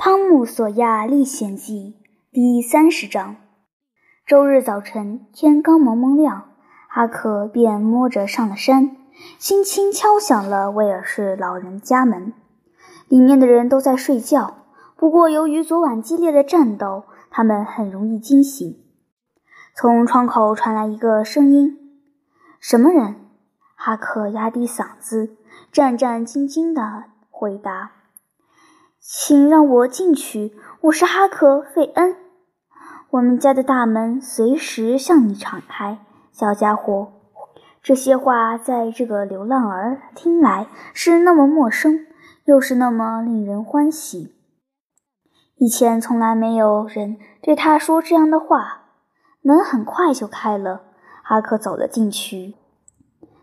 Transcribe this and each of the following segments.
《汤姆·索亚历险记》第三十章。周日早晨，天刚蒙蒙亮，哈克便摸着上了山，轻轻敲响了威尔士老人家门。里面的人都在睡觉，不过由于昨晚激烈的战斗，他们很容易惊醒。从窗口传来一个声音：“什么人？”哈克压低嗓子，战战兢兢地回答。请让我进去，我是哈克·费恩。我们家的大门随时向你敞开，小家伙。这些话在这个流浪儿听来是那么陌生，又是那么令人欢喜。以前从来没有人对他说这样的话。门很快就开了，哈克走了进去。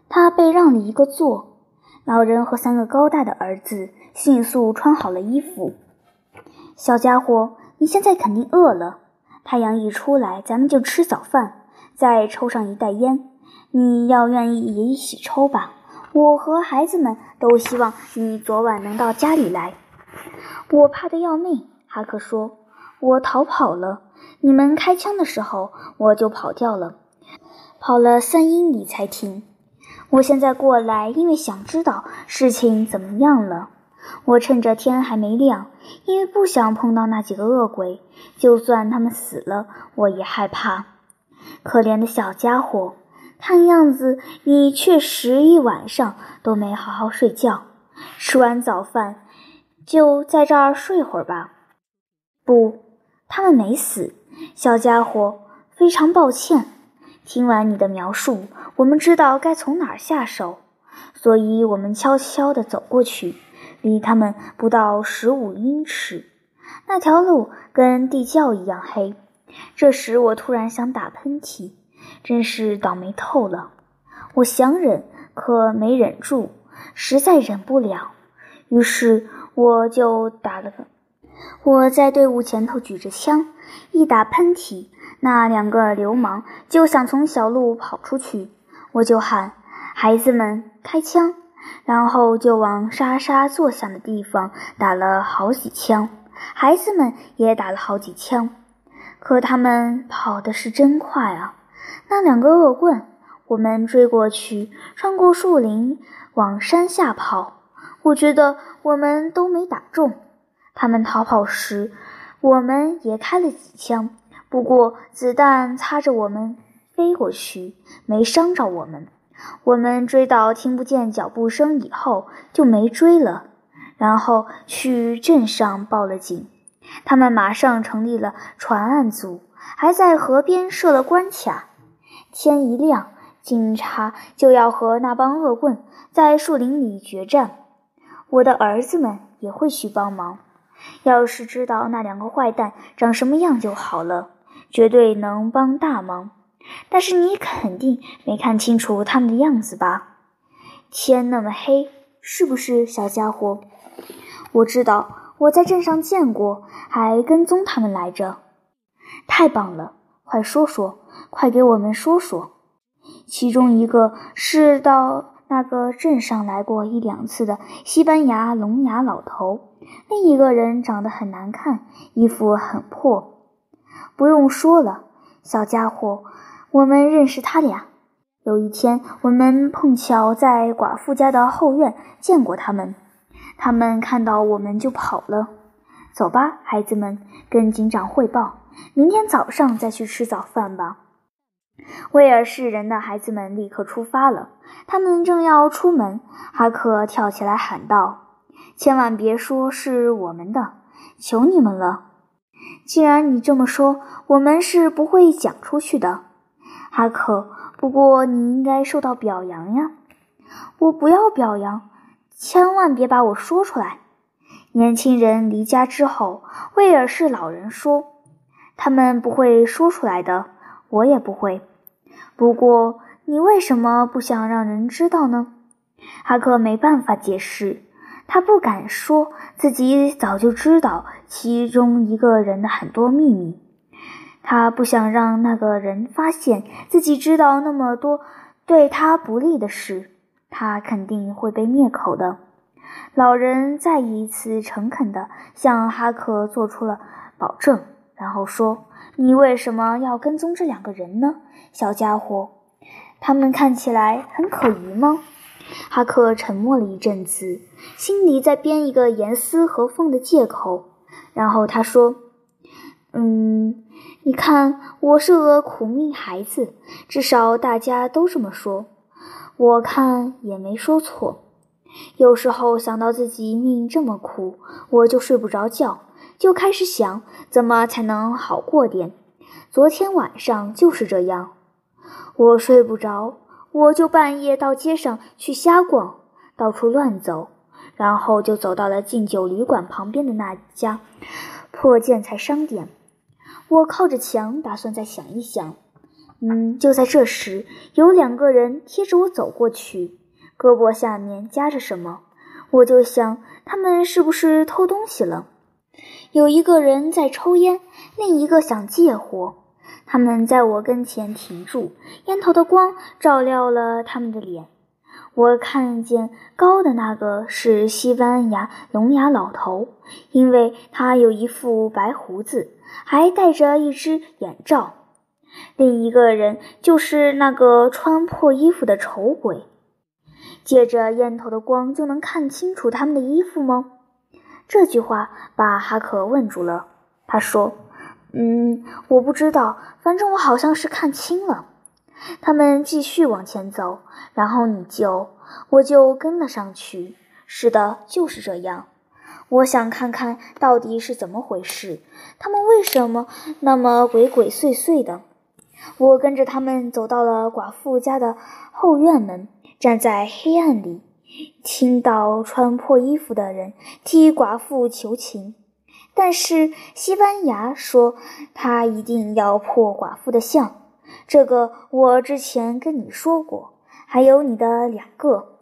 他被让了一个座，老人和三个高大的儿子。迅速穿好了衣服，小家伙，你现在肯定饿了。太阳一出来，咱们就吃早饭，再抽上一袋烟。你要愿意也一起抽吧。我和孩子们都希望你昨晚能到家里来。我怕得要命，哈克说。我逃跑了。你们开枪的时候，我就跑掉了，跑了三英里才停。我现在过来，因为想知道事情怎么样了。我趁着天还没亮，因为不想碰到那几个恶鬼。就算他们死了，我也害怕。可怜的小家伙，看样子你确实一晚上都没好好睡觉。吃完早饭，就在这儿睡会儿吧。不，他们没死，小家伙。非常抱歉。听完你的描述，我们知道该从哪儿下手，所以我们悄悄地走过去。离他们不到十五英尺，那条路跟地窖一样黑。这时我突然想打喷嚏，真是倒霉透了。我想忍，可没忍住，实在忍不了。于是我就打了个。我在队伍前头举着枪，一打喷嚏，那两个流氓就想从小路跑出去，我就喊：“孩子们，开枪！”然后就往沙沙作响的地方打了好几枪，孩子们也打了好几枪，可他们跑的是真快啊！那两个恶棍，我们追过去，穿过树林往山下跑。我觉得我们都没打中。他们逃跑时，我们也开了几枪，不过子弹擦着我们飞过去，没伤着我们。我们追到听不见脚步声以后，就没追了。然后去镇上报了警，他们马上成立了传案组，还在河边设了关卡。天一亮，警察就要和那帮恶棍在树林里决战。我的儿子们也会去帮忙。要是知道那两个坏蛋长什么样就好了，绝对能帮大忙。但是你肯定没看清楚他们的样子吧？天那么黑，是不是，小家伙？我知道，我在镇上见过，还跟踪他们来着。太棒了，快说说，快给我们说说。其中一个是到那个镇上来过一两次的西班牙聋哑老头，另一个人长得很难看，衣服很破。不用说了，小家伙。我们认识他俩。有一天，我们碰巧在寡妇家的后院见过他们。他们看到我们就跑了。走吧，孩子们，跟警长汇报。明天早上再去吃早饭吧。威尔士人的孩子们立刻出发了。他们正要出门，哈克跳起来喊道：“千万别说是我们的，求你们了！既然你这么说，我们是不会讲出去的。”哈克，不过你应该受到表扬呀！我不要表扬，千万别把我说出来。年轻人离家之后，威尔士老人说，他们不会说出来的，我也不会。不过你为什么不想让人知道呢？哈克没办法解释，他不敢说自己早就知道其中一个人的很多秘密。他不想让那个人发现自己知道那么多对他不利的事，他肯定会被灭口的。老人再一次诚恳地向哈克做出了保证，然后说：“你为什么要跟踪这两个人呢，小家伙？他们看起来很可疑吗？”哈克沉默了一阵子，心里在编一个严丝合缝的借口。然后他说：“嗯，你看，我是个苦命孩子，至少大家都这么说。我看也没说错。有时候想到自己命这么苦，我就睡不着觉，就开始想怎么才能好过点。昨天晚上就是这样，我睡不着。”我就半夜到街上去瞎逛，到处乱走，然后就走到了敬酒旅馆旁边的那家破建材商店。我靠着墙，打算再想一想。嗯，就在这时，有两个人贴着我走过去，胳膊下面夹着什么。我就想，他们是不是偷东西了？有一个人在抽烟，另一个想借火。他们在我跟前停住，烟头的光照亮了他们的脸。我看见高的那个是西班牙聋哑老头，因为他有一副白胡子，还戴着一只眼罩。另一个人就是那个穿破衣服的丑鬼。借着烟头的光就能看清楚他们的衣服吗？这句话把哈克问住了。他说。嗯，我不知道，反正我好像是看清了。他们继续往前走，然后你就，我就跟了上去。是的，就是这样。我想看看到底是怎么回事，他们为什么那么鬼鬼祟祟的？我跟着他们走到了寡妇家的后院门，站在黑暗里，听到穿破衣服的人替寡妇求情。但是西班牙说他一定要破寡妇的相，这个我之前跟你说过。还有你的两个，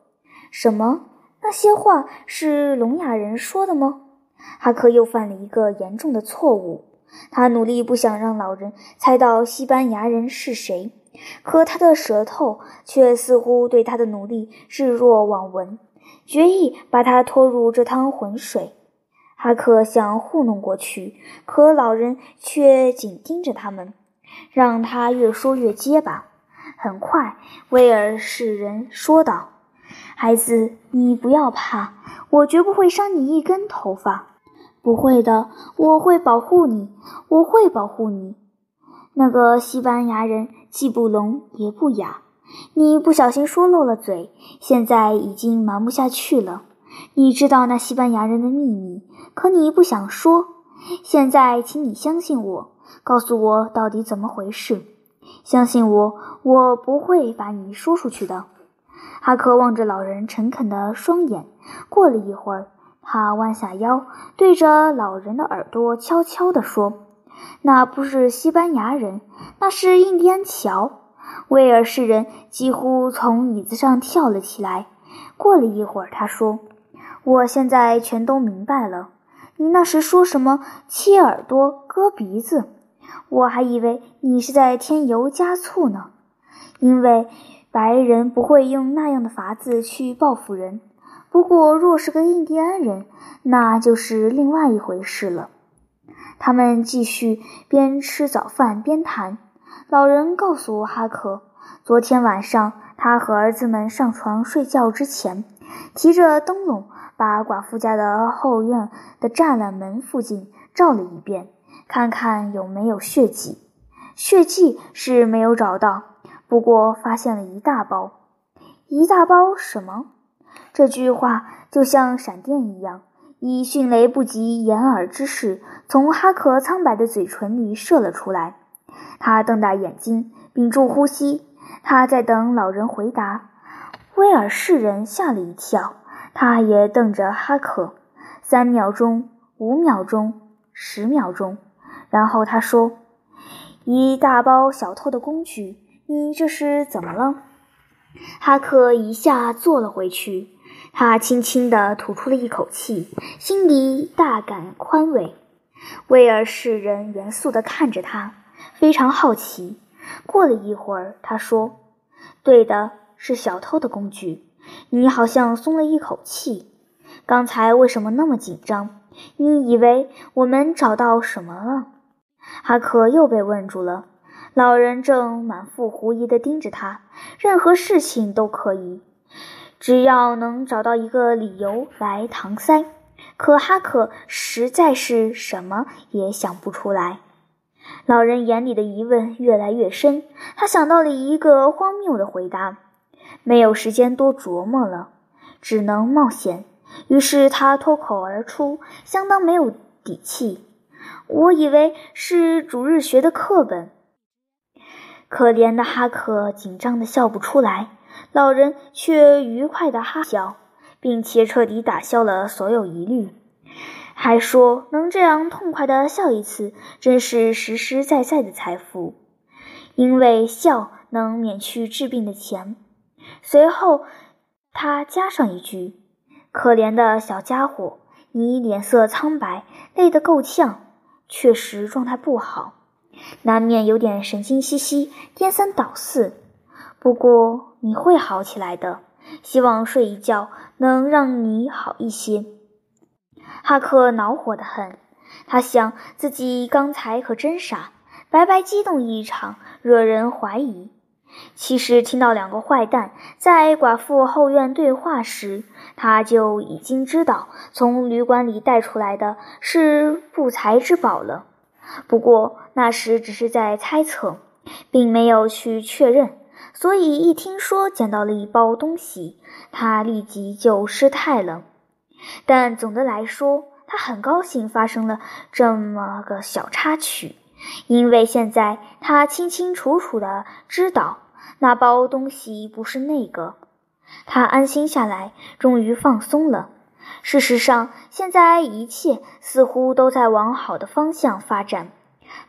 什么？那些话是聋哑人说的吗？哈克又犯了一个严重的错误。他努力不想让老人猜到西班牙人是谁，可他的舌头却似乎对他的努力置若罔闻，决意把他拖入这汤浑水。哈克想糊弄过去，可老人却紧盯着他们，让他越说越结巴。很快，威尔士人说道：“孩子，你不要怕，我绝不会伤你一根头发。不会的，我会保护你，我会保护你。”那个西班牙人既不聋也不哑，你不小心说漏了嘴，现在已经瞒不下去了。你知道那西班牙人的秘密，可你不想说。现在，请你相信我，告诉我到底怎么回事。相信我，我不会把你说出去的。哈克望着老人诚恳的双眼，过了一会儿，他弯下腰，对着老人的耳朵悄悄地说：“那不是西班牙人，那是印第安乔。”威尔士人几乎从椅子上跳了起来。过了一会儿，他说。我现在全都明白了。你那时说什么切耳朵、割鼻子，我还以为你是在添油加醋呢。因为白人不会用那样的法子去报复人。不过，若是个印第安人，那就是另外一回事了。他们继续边吃早饭边谈。老人告诉哈克，昨天晚上他和儿子们上床睡觉之前，提着灯笼。把寡妇家的后院的栅栏门附近照了一遍，看看有没有血迹。血迹是没有找到，不过发现了一大包。一大包什么？这句话就像闪电一样，以迅雷不及掩耳之势从哈克苍白的嘴唇里射了出来。他瞪大眼睛，屏住呼吸，他在等老人回答。威尔士人吓了一跳。他也瞪着哈克，三秒钟，五秒钟，十秒钟，然后他说：“一大包小偷的工具，你这是怎么了？”哈克一下坐了回去，他轻轻地吐出了一口气，心里大感宽慰。威尔士人严肃地看着他，非常好奇。过了一会儿，他说：“对的，是小偷的工具。”你好像松了一口气，刚才为什么那么紧张？你以为我们找到什么了？”哈克又被问住了。老人正满腹狐疑地盯着他，任何事情都可以，只要能找到一个理由来搪塞。可哈克实在是什么也想不出来。老人眼里的疑问越来越深，他想到了一个荒谬的回答，没有时间多琢磨了，只能冒险。于是他脱口而出，相当没有底气：“我以为是主日学的课本。”可怜的哈克紧张的笑不出来，老人却愉快的哈笑，并且彻底打消了所有疑虑，还说能这样痛快的笑一次，真是实实在在的财富，因为笑能免去治病的钱。随后他加上一句：“可怜的小家伙，你脸色苍白，累得够呛，确实状态不好。”难免有点神经兮兮、颠三倒四，不过你会好起来的。希望睡一觉能让你好一些。哈克恼火得很，他想自己刚才可真傻，白白激动一场，惹人怀疑。其实听到两个坏蛋在寡妇后院对话时，他就已经知道从旅馆里带出来的是不才之宝了。不过那时只是在猜测，并没有去确认，所以一听说捡到了一包东西，他立即就失态了。但总的来说，他很高兴发生了这么个小插曲，因为现在他清清楚楚地知道那包东西不是那个，他安心下来，终于放松了。事实上，现在一切似乎都在往好的方向发展。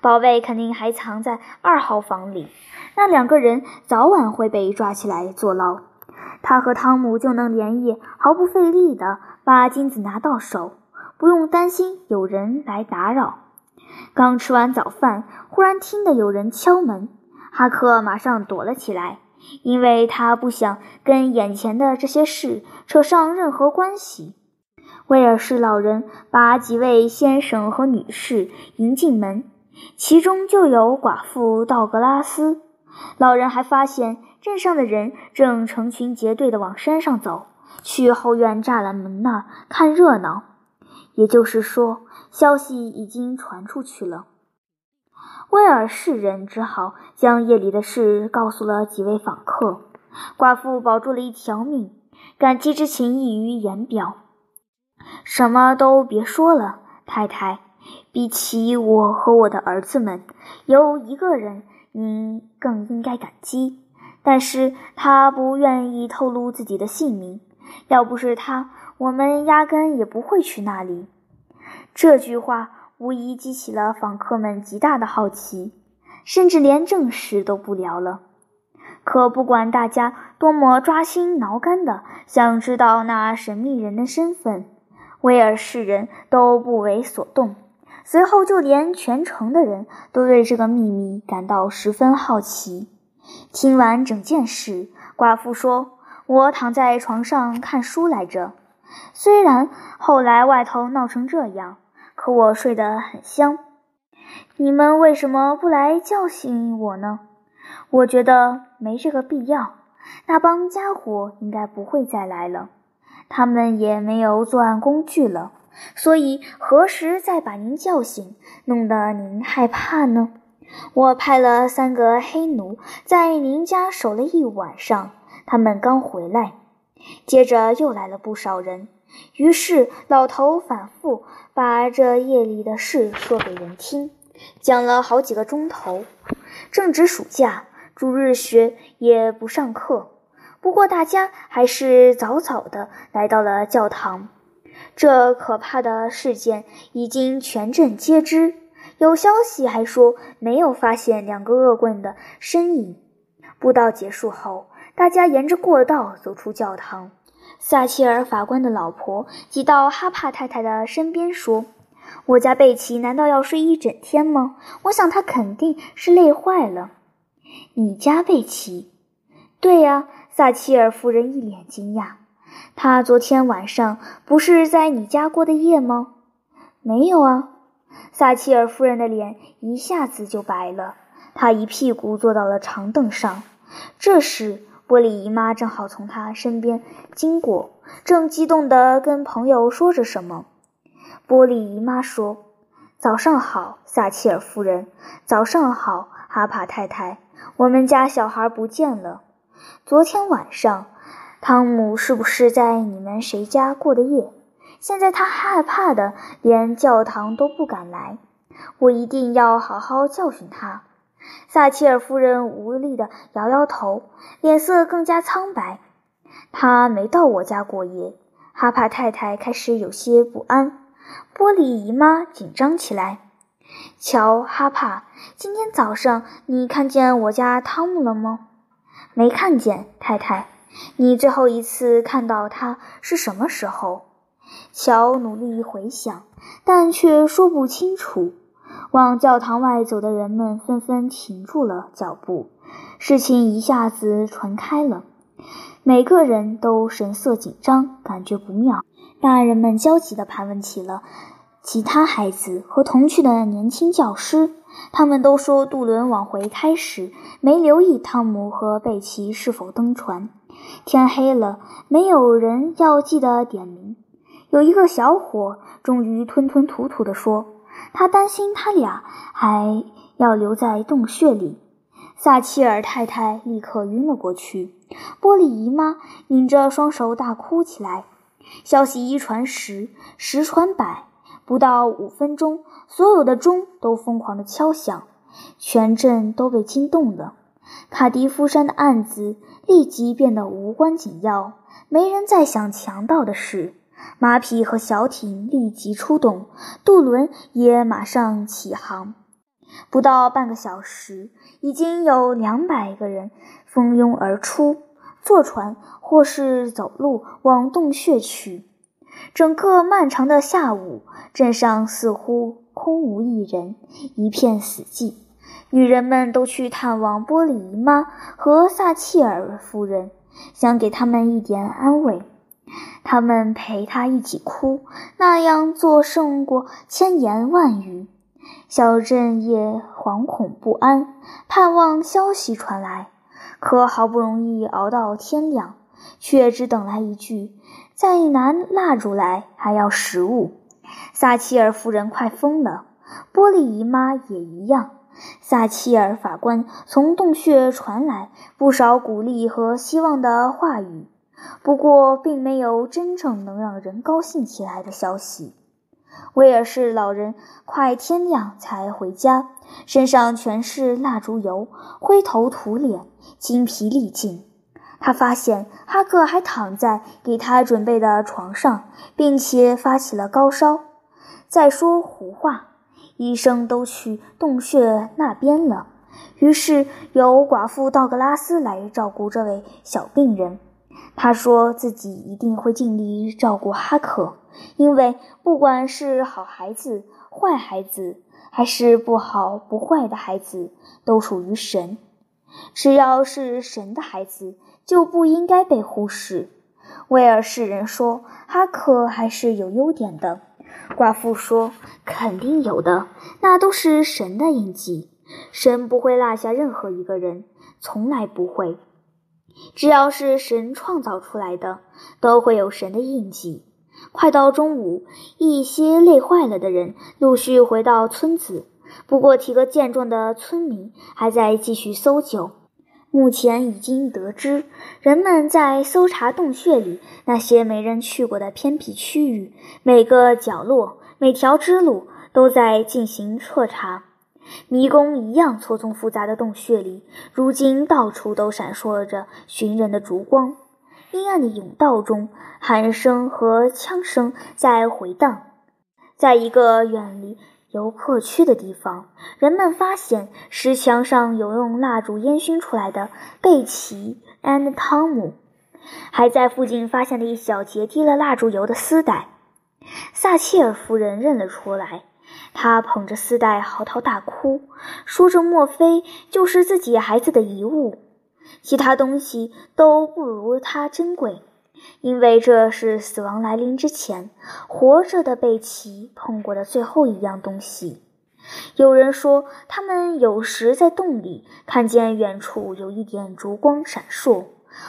宝贝肯定还藏在二号房里，那两个人早晚会被抓起来坐牢。他和汤姆就能连夜毫不费力地把金子拿到手，不用担心有人来打扰。刚吃完早饭，忽然听得有人敲门，哈克马上躲了起来，因为他不想跟眼前的这些事扯上任何关系。威尔士老人把几位先生和女士迎进门，其中就有寡妇道格拉斯。老人还发现镇上的人正成群结队地往山上走，去后院栅栏门那儿看热闹。也就是说，消息已经传出去了。威尔士人只好将夜里的事告诉了几位访客。寡妇保住了一条命，感激之情溢于言表。什么都别说了，太太。比起我和我的儿子们，有一个人您更应该感激，但是他不愿意透露自己的姓名。要不是他，我们压根也不会去那里。这句话无疑激起了访客们极大的好奇，甚至连正事都不聊了。可不管大家多么抓心挠肝的想知道那神秘人的身份。威尔士人都不为所动，随后就连全城的人都对这个秘密感到十分好奇。听完整件事，寡妇说：“我躺在床上看书来着，虽然后来外头闹成这样，可我睡得很香。你们为什么不来叫醒我呢？我觉得没这个必要。那帮家伙应该不会再来了。”他们也没有作案工具了，所以何时再把您叫醒，弄得您害怕呢？我派了三个黑奴在您家守了一晚上，他们刚回来，接着又来了不少人。于是老头反复把这夜里的事说给人听，讲了好几个钟头。正值暑假，主日学也不上课。不过，大家还是早早的来到了教堂。这可怕的事件已经全镇皆知。有消息还说没有发现两个恶棍的身影。布道结束后，大家沿着过道走出教堂。撒切尔法官的老婆挤到哈帕太太的身边说：“我家贝奇难道要睡一整天吗？我想他肯定是累坏了。”你家贝奇？对呀。撒切尔夫人一脸惊讶，他昨天晚上不是在你家过的夜吗？没有啊。撒切尔夫人的脸一下子就白了，她一屁股坐到了长凳上。这时，波璃姨妈正好从她身边经过，正激动地跟朋友说着什么。波璃姨妈说：“早上好，撒切尔夫人。早上好，哈帕太太。我们家小孩不见了。昨天晚上，汤姆是不是在你们谁家过的夜？”现在他害怕的连教堂都不敢来，我一定要好好教训他。撒切尔夫人无力地摇摇头，脸色更加苍白。他没到我家过夜。哈帕太太开始有些不安，波璃姨妈紧张起来。瞧，哈帕，今天早上你看见我家汤姆了吗？没看见，太太。你最后一次看到他是什么时候？乔努力回想，但却说不清楚。往教堂外走的人们纷纷停住了脚步，事情一下子传开了。每个人都神色紧张，感觉不妙。大人们焦急地盘问起了其他孩子和同去的年轻教师，他们都说渡轮往回开时没留意汤姆和贝奇是否登船。天黑了，没有人要记得点名。有一个小伙终于吞吞吐吐地说：“他担心他俩还要留在洞穴里。”撒切尔太太立刻晕了过去，波璃姨妈拧着双手大哭起来。消息一传十，十传百，不到五分钟，所有的钟都疯狂地敲响，全镇都被惊动了。卡迪夫山的案子立即变得无关紧要，没人再想强盗的事。马匹和小艇立即出动，渡轮也马上起航。不到半个小时，已经有两百个人蜂拥而出，坐船或是走路往洞穴去。整个漫长的下午，镇上似乎空无一人，一片死寂。女人们都去探望波璃姨妈和撒切尔夫人，想给他们一点安慰。他们陪他一起哭，那样做胜过千言万语。小镇也惶恐不安，盼望消息传来。可好不容易熬到天亮，却只等来一句：“再拿蜡烛来，还要食物。”撒切尔夫人快疯了，波璃姨妈也一样。撒切尔法官从洞穴传来不少鼓励和希望的话语。不过，并没有真正能让人高兴起来的消息。威尔士老人快天亮才回家，身上全是蜡烛油，灰头土脸，精疲力尽。他发现哈克还躺在给他准备的床上，并且发起了高烧。再说胡话，医生都去洞穴那边了。于是由寡妇道格拉斯来照顾这位小病人。他说自己一定会尽力照顾哈克，因为不管是好孩子、坏孩子，还是不好不坏的孩子，都属于神。只要是神的孩子，就不应该被忽视。威尔士人说哈克还是有优点的，寡妇说肯定有的，那都是神的印记。神不会落下任何一个人，从来不会。只要是神创造出来的，都会有神的印记。快到中午，一些累坏了的人陆续回到村子，不过体格健壮的村民还在继续搜救。目前已经得知，人们在搜查洞穴里那些没人去过的偏僻区域，每个角落、每条支路都在进行彻查。迷宫一样错综复杂的洞穴里，如今到处都闪烁着寻人的烛光。阴暗的甬道中，喊声和枪声在回荡。在一个远离游客区的地方，人们发现石墙上有用蜡烛烟熏出来的贝奇 and 汤姆，还在附近发现了一小截滴了蜡烛油的丝带。撒切尔夫人认了出来。她捧着丝带嚎啕大哭，说：“这莫非就是自己孩子的遗物？其他东西都不如它珍贵。因为这是死亡来临之前，活着的贝奇碰过的最后一样东西。有人说，他们有时在洞里看见远处有一点烛光闪烁。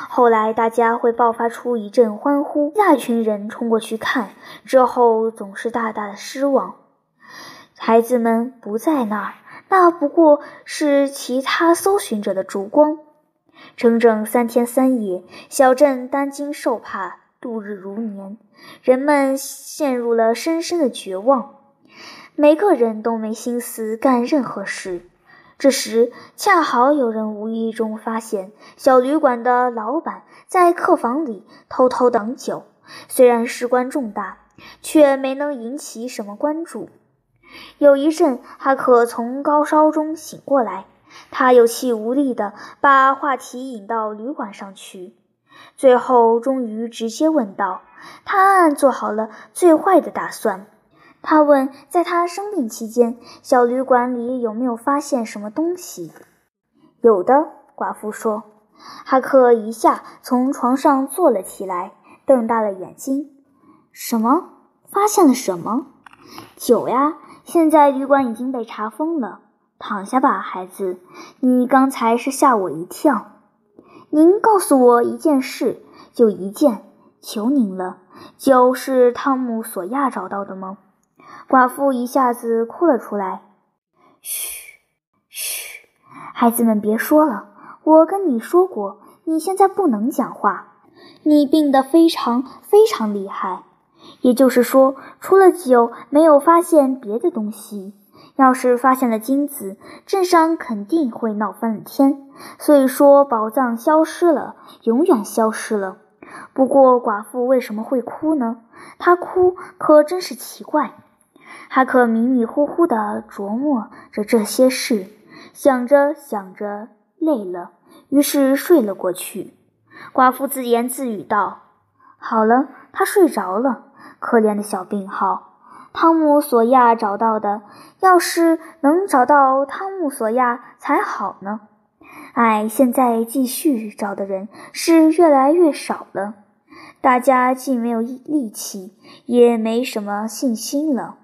后来，大家会爆发出一阵欢呼，一大群人冲过去看，之后总是大大的失望。孩子们不在那儿，那不过是其他搜寻者的烛光。整整三天三夜，小镇担惊受怕，度日如年，人们陷入了深深的绝望。每个人都没心思干任何事。这时，恰好有人无意中发现小旅馆的老板在客房里偷偷等酒。虽然事关重大，却没能引起什么关注。有一阵，哈克从高烧中醒过来，他有气无力地把话题引到旅馆上去，最后终于直接问道：“他暗暗做好了最坏的打算。”他问：“在他生病期间，小旅馆里有没有发现什么东西？”“有的。”寡妇说。哈克一下从床上坐了起来，瞪大了眼睛。“什么？发现了什么？”“酒呀！现在旅馆已经被查封了。躺下吧，孩子。你刚才是吓我一跳。您告诉我一件事，就一件，求您了。酒是汤姆·索亚找到的吗？”寡妇一下子哭了出来。嘘，嘘，孩子们别说了。我跟你说过，你现在不能讲话。你病得非常非常厉害，也就是说，除了酒，没有发现别的东西。要是发现了金子，镇上肯定会闹翻了天。所以说，宝藏消失了，永远消失了。不过，寡妇为什么会哭呢？她哭可真是奇怪。哈克迷迷糊糊地琢磨着这些事，想着想着累了，于是睡了过去。寡妇自言自语道：“好了，他睡着了。可怜的小病号，汤姆·索亚找到的，要是能找到汤姆·索亚才好呢。哎，现在继续找的人是越来越少了，大家既没有力气，也没什么信心了。”